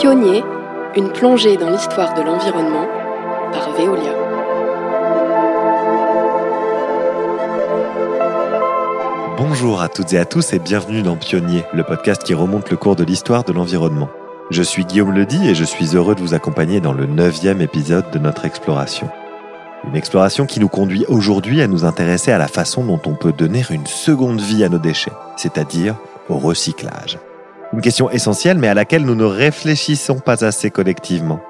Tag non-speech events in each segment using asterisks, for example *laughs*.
Pionnier, une plongée dans l'histoire de l'environnement par Veolia. Bonjour à toutes et à tous et bienvenue dans Pionnier, le podcast qui remonte le cours de l'histoire de l'environnement. Je suis Guillaume Ledy et je suis heureux de vous accompagner dans le neuvième épisode de notre exploration. Une exploration qui nous conduit aujourd'hui à nous intéresser à la façon dont on peut donner une seconde vie à nos déchets, c'est-à-dire au recyclage. Une question essentielle mais à laquelle nous ne réfléchissons pas assez collectivement.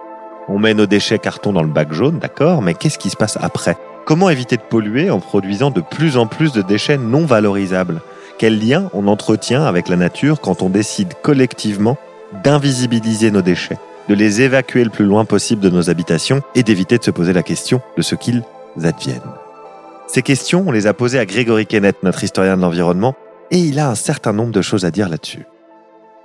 On met nos déchets carton dans le bac jaune, d'accord, mais qu'est-ce qui se passe après? Comment éviter de polluer en produisant de plus en plus de déchets non valorisables? Quel lien on entretient avec la nature quand on décide collectivement d'invisibiliser nos déchets, de les évacuer le plus loin possible de nos habitations et d'éviter de se poser la question de ce qu'ils adviennent? Ces questions, on les a posées à Grégory Kenneth, notre historien de l'environnement, et il a un certain nombre de choses à dire là-dessus.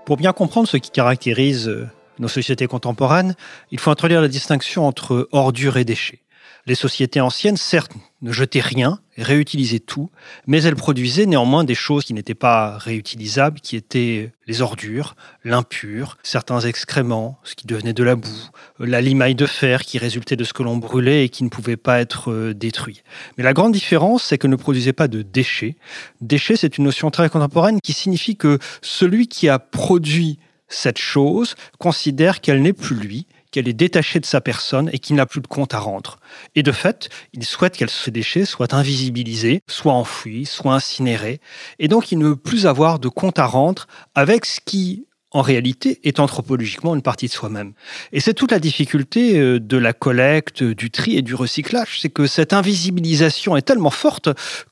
Pour bien comprendre ce qui caractérise euh, nos sociétés contemporaines, il faut introduire la distinction entre ordures et déchets. Les sociétés anciennes, certes, ne jetaient rien, réutilisaient tout, mais elles produisaient néanmoins des choses qui n'étaient pas réutilisables, qui étaient les ordures, l'impur, certains excréments, ce qui devenait de la boue, la limaille de fer qui résultait de ce que l'on brûlait et qui ne pouvait pas être euh, détruit. Mais la grande différence, c'est qu'elles ne produisaient pas de déchets. Déchets, c'est une notion très contemporaine qui signifie que celui qui a produit cette chose considère qu'elle n'est plus lui, qu'elle est détachée de sa personne et qu'il n'a plus de compte à rendre. Et de fait, il souhaite que ces déchets soient invisibilisés, soit enfouis, soit incinérés. Et donc, il ne veut plus avoir de compte à rendre avec ce qui en réalité, est anthropologiquement une partie de soi-même. Et c'est toute la difficulté euh, de la collecte, du tri et du recyclage, c'est que cette invisibilisation est tellement forte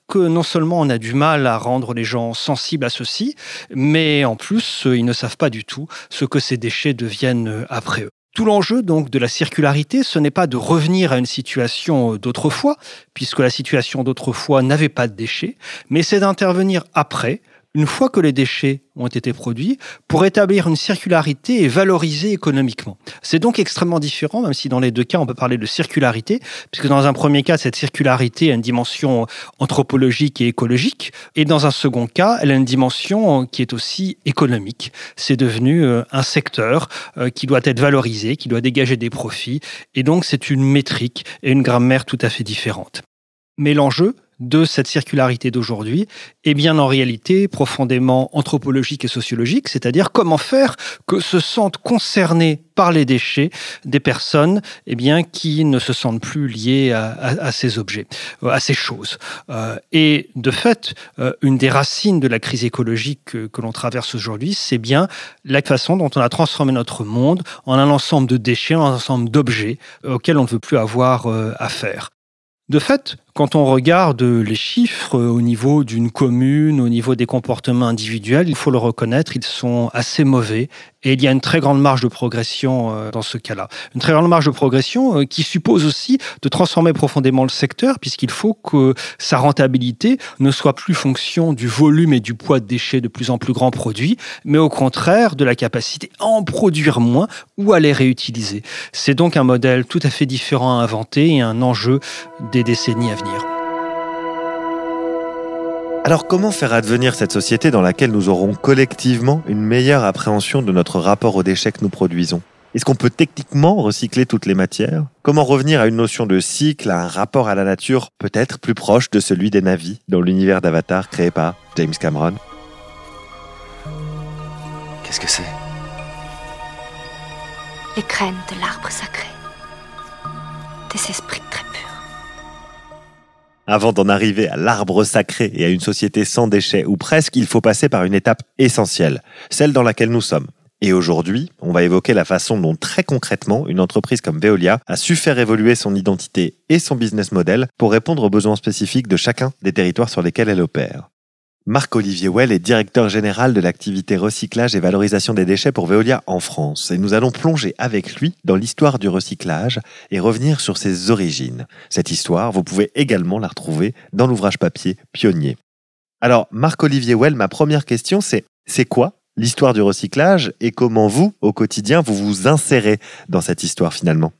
que non seulement on a du mal à rendre les gens sensibles à ceci, mais en plus, euh, ils ne savent pas du tout ce que ces déchets deviennent euh, après eux. Tout l'enjeu donc de la circularité, ce n'est pas de revenir à une situation d'autrefois, puisque la situation d'autrefois n'avait pas de déchets, mais c'est d'intervenir après une fois que les déchets ont été produits, pour établir une circularité et valoriser économiquement. C'est donc extrêmement différent, même si dans les deux cas, on peut parler de circularité, puisque dans un premier cas, cette circularité a une dimension anthropologique et écologique, et dans un second cas, elle a une dimension qui est aussi économique. C'est devenu euh, un secteur euh, qui doit être valorisé, qui doit dégager des profits, et donc c'est une métrique et une grammaire tout à fait différentes. Mais l'enjeu, de cette circularité d'aujourd'hui est bien en réalité profondément anthropologique et sociologique, c'est-à-dire comment faire que se sentent concernés par les déchets des personnes eh bien, qui ne se sentent plus liées à, ces objets, à ces choses. Euh, et de fait, euh, une des racines de la crise écologique que, l'on traverse aujourd'hui, c'est bien la façon dont on a transformé notre monde en un ensemble de déchets, en un ensemble d'objets auxquels on ne veut plus avoir euh, affaire. De fait, quand on regarde les chiffres au niveau d'une commune, au niveau des comportements individuels, il faut le reconnaître, ils sont assez mauvais et il y a une très grande marge de progression euh, dans ce cas-là. Une très grande marge de progression euh, qui suppose aussi de transformer profondément le secteur puisqu'il faut que sa rentabilité ne soit plus fonction du volume et du poids de déchets de plus en plus grands produits, mais au contraire de la capacité à en produire moins ou à les réutiliser. C'est donc un modèle tout à fait différent à inventer et un enjeu des décennies à venir. Alors comment faire advenir cette société dans laquelle nous aurons collectivement une meilleure appréhension de notre rapport aux déchets que nous produisons? Est-ce qu'on peut techniquement recycler toutes les matières? Comment revenir à une notion de cycle, à un rapport à la nature peut-être plus proche de celui des navis dans l'univers d'Avatar créé par James Cameron? Qu'est-ce que c'est? Les graines de l'arbre sacré. Des esprits très purs. Avant d'en arriver à l'arbre sacré et à une société sans déchets ou presque, il faut passer par une étape essentielle, celle dans laquelle nous sommes. Et aujourd'hui, on va évoquer la façon dont très concrètement une entreprise comme Veolia a su faire évoluer son identité et son business model pour répondre aux besoins spécifiques de chacun des territoires sur lesquels elle opère. Marc-Olivier Well est directeur général de l'activité recyclage et valorisation des déchets pour Veolia en France. Et nous allons plonger avec lui dans l'histoire du recyclage et revenir sur ses origines. Cette histoire, vous pouvez également la retrouver dans l'ouvrage papier Pionnier. Alors, Marc-Olivier Well, ma première question, c'est c'est quoi l'histoire du recyclage et comment vous, au quotidien, vous vous insérez dans cette histoire finalement?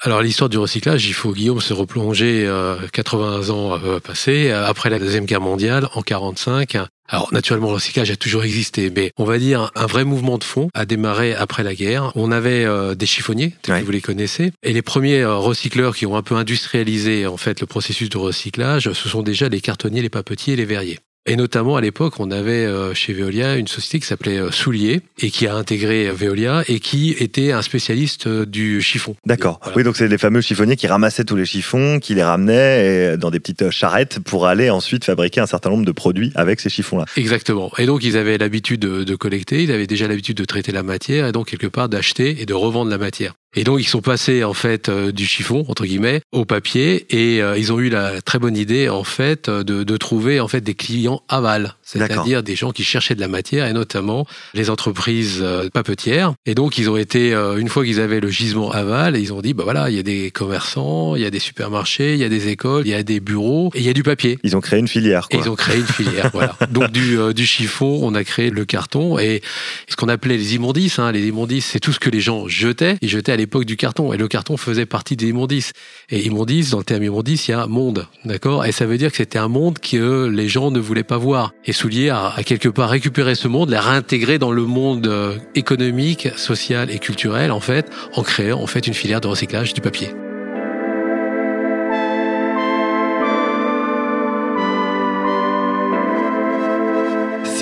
Alors l'histoire du recyclage, il faut Guillaume se replonger 80 euh, ans euh, passés, euh, après la deuxième guerre mondiale, en 45, Alors naturellement, le recyclage a toujours existé, mais on va dire un vrai mouvement de fond a démarré après la guerre. On avait euh, des chiffonniers, Ouais. vous les connaissez, et les premiers euh, recycleurs qui ont un peu industrialisé en fait le processus de recyclage, ce sont déjà les cartonniers, les papetiers et les verriers. Et notamment à l'époque, on avait euh, chez Veolia une société qui s'appelait euh, Soulier et qui a intégré euh, Veolia et qui était un spécialiste du chiffon. D'accord. Voilà. Oui, donc c'est les fameux chiffonniers qui ramassaient tous les chiffons, qui les ramenaient dans des petites charrettes pour aller ensuite fabriquer un certain nombre de produits avec ces chiffons-là. Exactement. Et donc, ils avaient l'habitude de, de collecter, ils avaient déjà l'habitude de traiter la matière et donc, quelque part, d'acheter et de revendre la matière. Et donc, ils sont passés, en fait, euh, du chiffon, entre guillemets, au papier et euh, ils ont eu la très bonne idée, en fait, euh, de, de trouver, en fait, des clients aval. C'est-à-dire des gens qui cherchaient de la matière et notamment les entreprises euh, papetières. Et donc, ils ont été, une fois qu'ils avaient le gisement aval, ils ont dit, bah voilà, il y a des commerçants, il y a des supermarchés, il y a des écoles, il y a des bureaux et il y a du papier. Ils ont créé une filière. Et Quoi. ils ont créé une filière, voilà. *laughs* Donc du, du chiffon, on a créé le carton et ce qu'on appelait les immondices. Hein. Les immondices, c'est tout ce que les gens jetaient. Ils jetaient à l'époque du carton et le carton faisait partie des immondices. Et immondices, dans le terme immondice, il y a monde, d'accord? Et ça veut dire que c'était un monde que les gens ne voulaient pas voir. Et Soulier a, quelque part récupéré ce monde, l'a réintégré dans le monde euh, économique, social et culturel, en fait, en créant en fait une filière de recyclage du papier.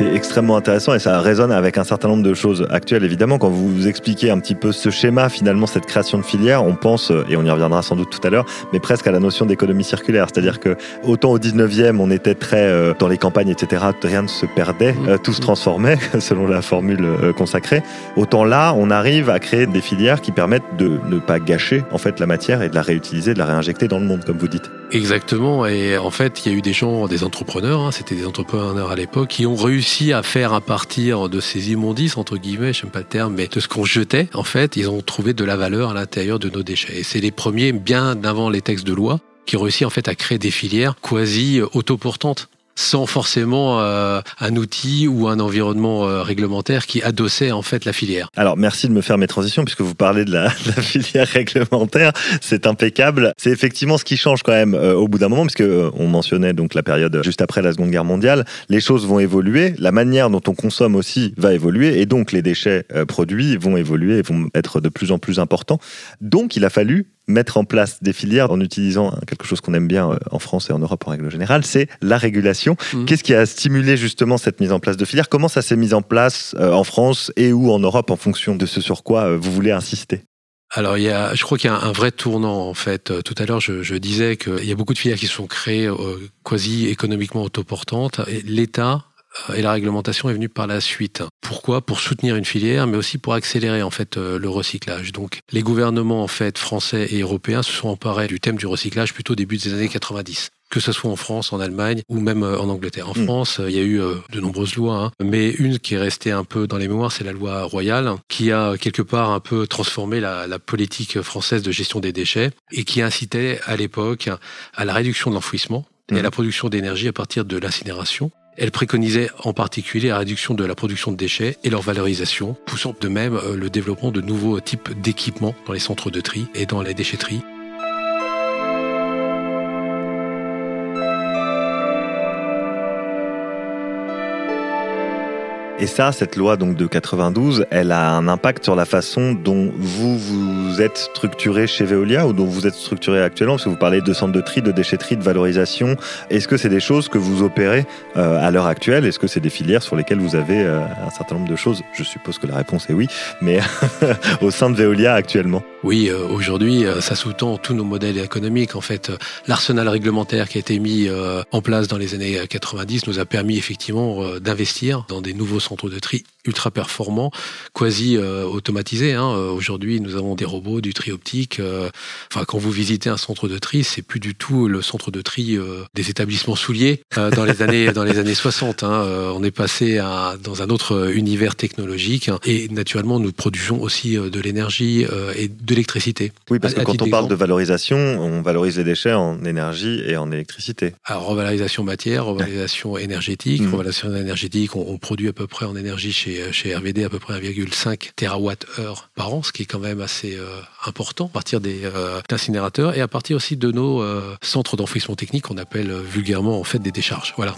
C'est extrêmement intéressant et ça résonne avec un certain nombre de choses actuelles. Évidemment, quand vous expliquez un petit peu ce schéma, finalement, cette création de filière, on pense, et on y reviendra sans doute tout à l'heure, mais presque à la notion d'économie circulaire. C'est-à-dire que autant au 19e, on était très euh, dans les campagnes, etc., rien ne se perdait, Mmh. euh, tout se transformait, *laughs* selon la formule euh, consacrée. Autant là, on arrive à créer des filières qui permettent de ne pas gâcher, en fait, la matière et de la réutiliser, de la réinjecter dans le monde, comme vous dites. Exactement. Et en fait, il y a eu des gens, des entrepreneurs, hein, c'était des entrepreneurs à l'époque, qui ont réussi à faire à partir de ces immondices, entre guillemets, j'aime pas le terme, mais de ce qu'on jetait, en fait, ils ont trouvé de la valeur à l'intérieur de nos déchets. Et c'est les premiers, bien avant les textes de loi, qui ont réussi en fait à créer des filières quasi autoportantes sans forcément euh, un outil ou un environnement euh, réglementaire qui adossait en fait la filière. Alors, merci de me faire mes transitions, puisque vous parlez de la, *laughs* filière réglementaire. C'est impeccable. C'est effectivement ce qui change quand même euh, au bout d'un moment, puisque on mentionnait donc la période juste après la Seconde Guerre mondiale. Les choses vont évoluer, la manière dont on consomme aussi va évoluer, et donc les déchets produits vont évoluer et vont être de plus en plus importants. Donc, il a fallu mettre en place des filières en utilisant quelque chose qu'on aime bien euh, en France et en Europe en règle générale, c'est la régulation. Mhm. Qu'est-ce qui a stimulé justement cette mise en place de filières? Comment ça s'est mis en place euh, en France et ou en Europe en fonction de ce sur quoi euh, vous voulez insister? Alors, il y a, je crois qu'il y a un vrai tournant en fait. Tout à l'heure, je, je disais qu'il y a beaucoup de filières qui se sont créées euh, quasi économiquement autoportantes. L'État et la réglementation est venue par la suite. Pourquoi? Pour soutenir une filière, mais aussi pour accélérer en fait euh, le recyclage. Donc, les gouvernements en fait français et européens se sont emparés du thème du recyclage plutôt au début des années 90 que ce soit en France, en Allemagne ou même euh, en Angleterre. En Mm. France, euh, il y a eu euh, de nombreuses lois, hein, mais une qui est restée un peu dans les mémoires, c'est la loi royale, qui a quelque part un peu transformé la, la politique française de gestion des déchets et qui incitait à l'époque à la réduction de l'enfouissement et à Mm. la production d'énergie à partir de l'incinération. Elle préconisait en particulier la réduction de la production de déchets et leur valorisation, poussant de même euh, le développement de nouveaux types d'équipements dans les centres de tri et dans les déchetteries. Et ça, cette loi donc de 92, elle a un impact sur la façon dont vous vous êtes structuré chez Veolia ou dont vous êtes structuré actuellement, parce que vous parlez de centres de tri, de déchetterie, de valorisation. Est-ce que c'est des choses que vous opérez euh, à l'heure actuelle? Est-ce que c'est des filières sur lesquelles vous avez euh, un certain nombre de choses? Je suppose que la réponse est oui, mais *laughs* au sein de Veolia actuellement. Oui, euh, aujourd'hui, euh, ça sous-tend tous nos modèles économiques. En fait, Euh, l'arsenal réglementaire qui a été mis en place dans les années 90 nous a permis effectivement d'investir dans des nouveaux centres de tri ultra performants, quasi euh, automatisés. hein. Euh, Aujourd'hui, nous avons des robots, du tri optique. euh, Enfin, quand vous visitez un centre de tri, c'est plus du tout le centre de tri euh, des établissements souliers dans les années dans les années 60. hein. On est passé à, dans un autre univers technologique hein. et naturellement, nous produisons aussi de l'énergie et de l'électricité. Oui, parce que À- quand on parle de valorisation, on valorise les déchets en énergie et en électricité. Alors, revalorisation matière, revalorisation énergique. Mhm. Revalorisation énergétique, on, on produit à peu près en énergie chez chez, chez RVD à peu près 1,5 TWh par an, ce qui est quand même assez important à partir des incinérateurs et à partir aussi de nos centres d'enfouissement technique qu'on appelle vulgairement en fait des décharges. Voilà.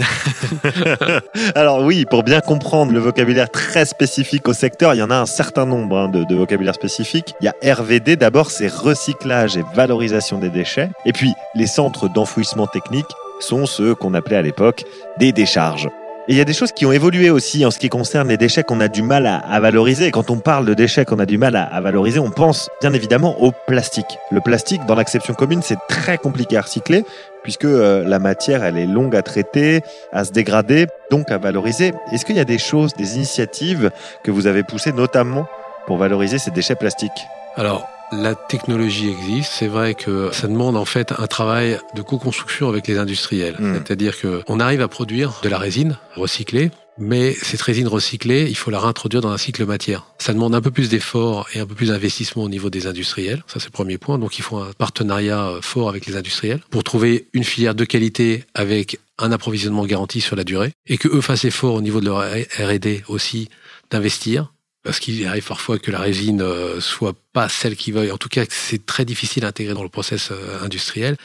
*laughs* Alors oui, pour bien comprendre le vocabulaire très spécifique au secteur, il y en a un certain nombre hein, de, de vocabulaire spécifique. Il y a RVD, d'abord c'est recyclage et valorisation des déchets. Et puis les centres d'enfouissement technique sont ceux qu'on appelait à l'époque des décharges. Et il y a des choses qui ont évolué aussi en ce qui concerne les déchets qu'on a du mal à, valoriser. Quand on parle de déchets qu'on a du mal à, valoriser, on pense bien évidemment au plastique. Le plastique, dans l'acception commune, c'est très compliqué à recycler puisque euh, la matière, elle est longue à traiter, à se dégrader, donc à valoriser. Est-ce qu'il y a des choses, des initiatives que vous avez poussées notamment pour valoriser ces déchets plastiques? Alors, la technologie existe. C'est vrai que ça demande en fait un travail de co-construction avec les industriels. Hmm. C'est-à-dire qu'on arrive à produire de la résine recyclée, mais cette résine recyclée, il faut la réintroduire dans un cycle matière. Ça demande un peu plus d'efforts et un peu plus d'investissement au niveau des industriels. Ça, c'est le premier point. Donc, il faut un partenariat euh, fort avec les industriels pour trouver une filière de qualité avec un approvisionnement garanti sur la durée et que eux fassent effort au niveau de leur R&D aussi d'investir parce qu'il arrive parfois que la résine euh, soit pas celle qui veuille. En tout cas, c'est très difficile à intégrer dans le process euh, industriel.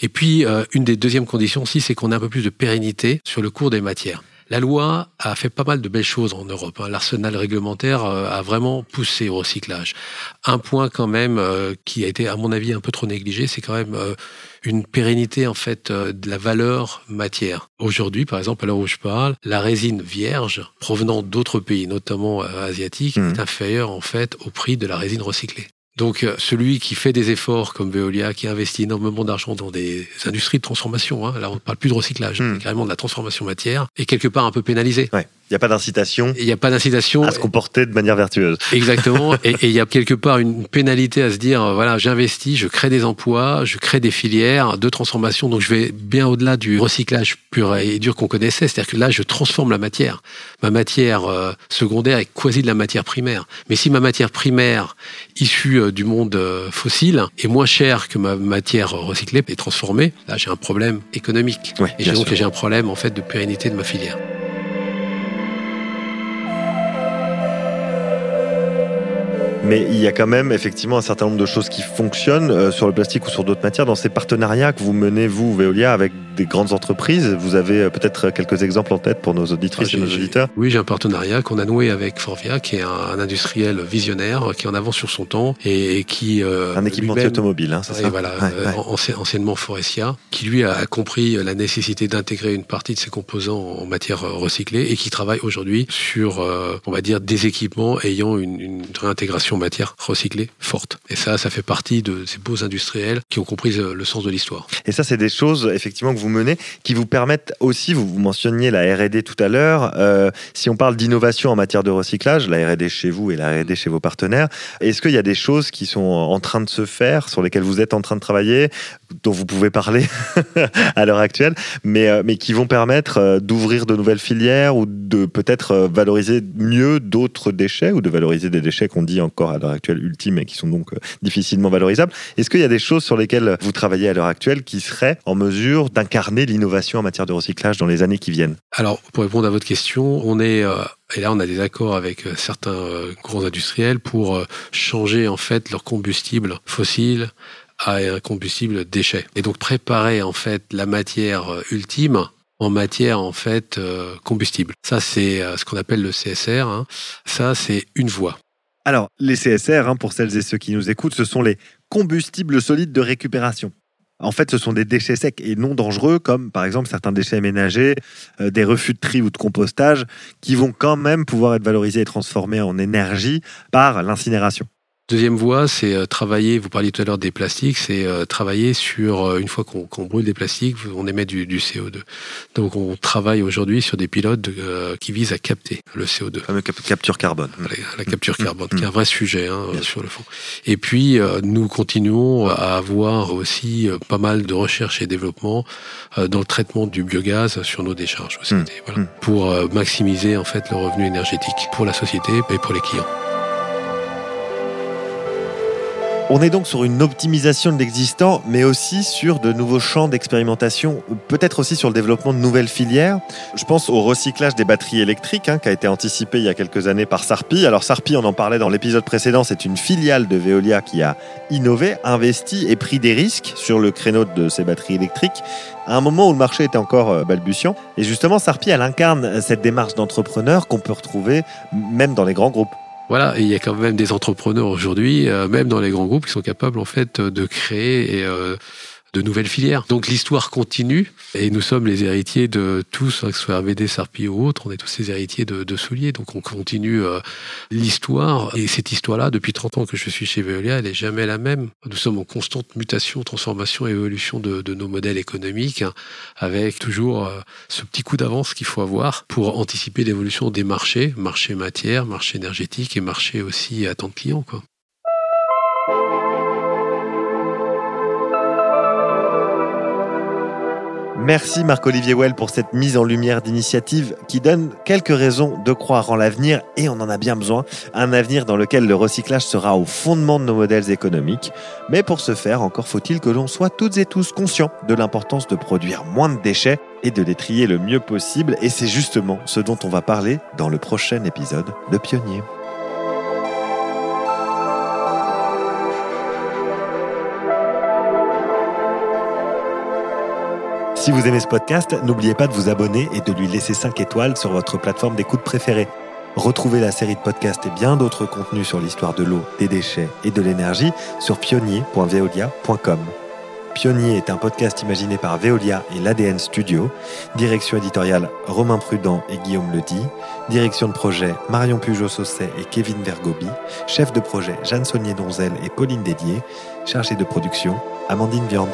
Et puis, euh, une des deuxièmes conditions aussi, c'est qu'on ait un peu plus de pérennité sur le cours des matières. La loi a fait pas mal de belles choses en Europe. Hein. L'arsenal réglementaire a vraiment poussé au recyclage. Un point quand même qui a été, à mon avis, un peu trop négligé, c'est quand même une pérennité en fait euh, de la valeur matière. Aujourd'hui, par exemple, à l'heure où je parle, la résine vierge provenant d'autres pays, notamment euh, asiatiques, mmh. est inférieure en fait au prix de la résine recyclée. Donc euh, celui qui fait des efforts comme Veolia, qui investit énormément d'argent dans des industries de transformation, hein, là on ne parle plus de recyclage, mmh. carrément de la transformation matière, est quelque part un peu pénalisé. Ouais. Il n'y a pas d'incitation. Il n'y a pas d'incitation à se comporter de manière vertueuse. Exactement. *laughs* et il y a quelque part une pénalité à se dire euh, voilà, j'investis, je crée des emplois, je crée des filières de transformation. Donc je vais bien au-delà du recyclage pur et dur qu'on connaissait. C'est-à-dire que là, je transforme la matière. Ma matière euh, secondaire est quasi de la matière primaire. Mais si ma matière primaire issue euh, du monde fossile est moins chère que ma matière recyclée et transformée, là j'ai un problème économique. et donc j'ai un problème en fait de pérennité de ma filière. Mais il y a quand même effectivement un certain nombre de choses qui fonctionnent euh, sur le plastique ou sur d'autres matières dans ces partenariats que vous menez, vous, Veolia, avec des grandes entreprises. Vous avez euh, peut-être quelques exemples en tête pour nos auditrices ah, et nos auditeurs Oui, j'ai un partenariat qu'on a noué avec Forvia, qui est un, industriel visionnaire, qui est en avance sur son temps et, qui... Euh, un équipementier automobile, hein, c'est ça voilà, anciennement Forestia, qui lui a compris la nécessité d'intégrer une partie de ses composants en matière recyclée et qui travaille aujourd'hui sur, on va dire, des équipements ayant une, une réintégration matière recyclée forte. Et ça, ça fait partie de ces beaux industriels qui ont compris le sens de l'histoire. Et ça, c'est des choses, effectivement, que vous menez, qui vous permettent aussi, vous, vous mentionniez la R&D tout à l'heure, euh, si on parle d'innovation en matière de recyclage, la R&D chez vous et la R&D chez vos partenaires, est-ce qu'il y a des choses qui sont en train de se faire, sur lesquelles vous êtes en train de travailler, dont vous pouvez parler *laughs* à l'heure actuelle, mais, euh, mais qui vont permettre euh, d'ouvrir de nouvelles filières ou de peut-être valoriser mieux d'autres déchets ou de valoriser des déchets qu'on dit encore à l'heure actuelle ultimes et qui sont donc difficilement valorisables? Est-ce qu'il y a des choses sur lesquelles vous travaillez à l'heure actuelle qui seraient en mesure d'incarner l'innovation en matière de recyclage dans les années qui viennent Alors, pour répondre à votre question, on est euh, et là, on a des accords avec euh, certains grands industriels pour changer en fait leur combustible fossile à un combustible déchet. Et donc préparer en fait la matière ultime en matière en fait combustible. Ça c'est ce qu'on appelle le CSR. Hein. Ça c'est une voie. Alors, les CSR, hein, pour celles et ceux qui nous écoutent, ce sont les combustibles solides de récupération. En fait, ce sont des déchets secs et non dangereux, comme par exemple certains déchets ménagers, euh, des refus de tri ou de compostage, qui vont quand même pouvoir être valorisés et transformés en énergie par l'incinération. Deuxième voie, c'est euh, travailler, vous parliez tout à l'heure des plastiques, c'est euh, travailler sur, euh, une fois qu'on brûle des plastiques, on émet du, du CO2. Donc on travaille aujourd'hui sur des pilotes qui visent à capter le CO2. La capture carbone. La, capture mmh. carbone, qui est un vrai sujet hein, sur le fond. Et puis nous continuons à avoir aussi pas mal de recherche et développement dans le traitement du biogaz sur nos décharges aussi, mmh. voilà, mmh. pour maximiser en fait le revenu énergétique pour la société et pour les clients. On est donc sur une optimisation de l'existant, mais aussi sur de nouveaux champs d'expérimentation, peut-être aussi sur le développement de nouvelles filières. Je pense au recyclage des batteries électriques, hein, qui a été anticipé il y a quelques années par Sarpi. Alors Sarpi, on en parlait dans l'épisode précédent, c'est une filiale de Veolia qui a innové, investi et pris des risques sur le créneau de ces batteries électriques à un moment où le marché était encore euh, balbutiant. Et justement, Sarpi, elle incarne cette démarche d'entrepreneur qu'on peut retrouver même dans les grands groupes. Voilà, il y a quand même des entrepreneurs aujourd'hui, euh, même dans les grands groupes, qui sont capables en fait de créer et euh, de nouvelles filières. Donc l'histoire continue et nous sommes les héritiers de tous, hein, que ce soit RVD, Sarpi ou autres, on est tous les héritiers de, de Soulier. Donc on continue euh, l'histoire et cette histoire-là, depuis 30 ans que je suis chez Veolia, elle n'est jamais la même. Nous sommes en constante mutation, transformation et évolution de, nos modèles économiques hein, avec toujours euh, ce petit coup d'avance qu'il faut avoir pour anticiper l'évolution des marchés, marché matière, marché énergétique et marché aussi à temps de clients. Quoi. Merci Marc-Olivier Well pour cette mise en lumière d'initiative qui donne quelques raisons de croire en l'avenir et on en a bien besoin. Un avenir dans lequel le recyclage sera au fondement de nos modèles économiques. Mais pour ce faire, encore faut-il que l'on soit toutes et tous conscients de l'importance de produire moins de déchets et de les trier le mieux possible. Et c'est justement ce dont on va parler dans le prochain épisode de Pionnier. Si vous aimez ce podcast, n'oubliez pas de vous abonner et de lui laisser 5 étoiles sur votre plateforme d'écoute préférée. Retrouvez la série de podcasts et bien d'autres contenus sur l'histoire de l'eau, des déchets et de l'énergie sur pionnier.veolia.com. Pionnier est un podcast imaginé par Veolia et l'ADN Studio. Direction éditoriale Romain Prudent et Guillaume Ledy. Direction de projet Marion Pujot-Sausset et Kevin Vergobi. Chef de projet Jeanne Saunier-Donzel et Pauline Dédier. Chargée de production Amandine Viande.